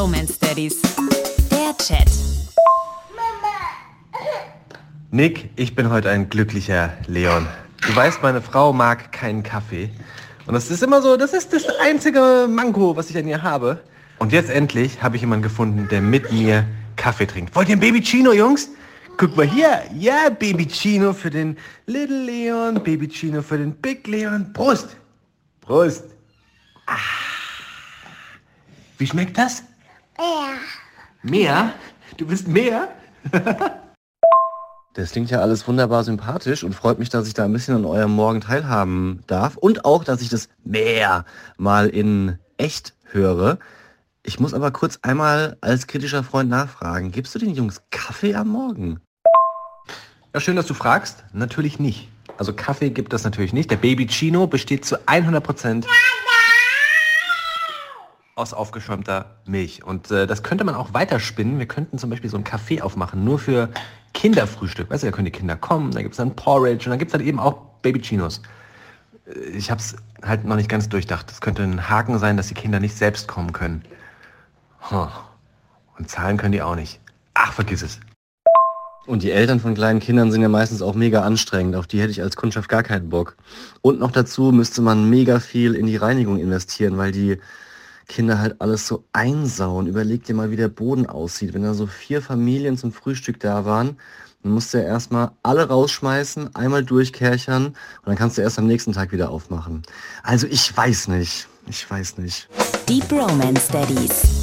Bromance Daddies. Der Chat. Nick, ich bin heute ein glücklicher Leon. Du weißt, meine Frau mag keinen Kaffee. Und das ist immer so, das ist das einzige Manko, was ich an ihr habe. Und jetzt endlich habe ich jemanden gefunden, der mit mir Kaffee trinkt. Wollt ihr ein Baby Chino, Jungs? Guck mal hier. Ja, Baby Chino für den Little Leon, Baby Chino für den Big Leon. Prost. Prost. Ah. Wie schmeckt das? Ja. Mehr? Du bist mehr? Das klingt ja alles wunderbar sympathisch und freut mich, dass ich da ein bisschen an eurem Morgen teilhaben darf und auch, dass ich das mehr mal in echt höre. Ich muss aber kurz einmal als kritischer Freund nachfragen. Gibst du den Jungs Kaffee am Morgen? Ja, schön, dass du fragst. Natürlich nicht. Also Kaffee gibt es natürlich nicht. Der Baby Chino besteht zu 100 Prozent aus aufgeschäumter Milch. Und äh, das könnte man auch weiterspinnen. Wir könnten zum Beispiel so einen Kaffee aufmachen, nur für Kinderfrühstück. Weißt du, da können die Kinder kommen, da gibt es dann Porridge und dann gibt es dann eben auch Baby Chinos. Äh, Ich habe es halt noch nicht ganz durchdacht. Das könnte ein Haken sein, dass die Kinder nicht selbst kommen können. Und zahlen können die auch nicht. Ach, vergiss es. Und die Eltern von kleinen Kindern sind ja meistens auch mega anstrengend. Auf die hätte ich als Kundschaft gar keinen Bock. Und noch dazu müsste man mega viel in die Reinigung investieren, weil die Kinder halt alles so einsauen. Überleg dir mal, wie der Boden aussieht. Wenn da so vier Familien zum Frühstück da waren, dann musst du ja erstmal alle rausschmeißen, einmal durchkerchern und dann kannst du erst am nächsten Tag wieder aufmachen. Also ich weiß nicht. Ich weiß nicht. Die Bromance Daddies.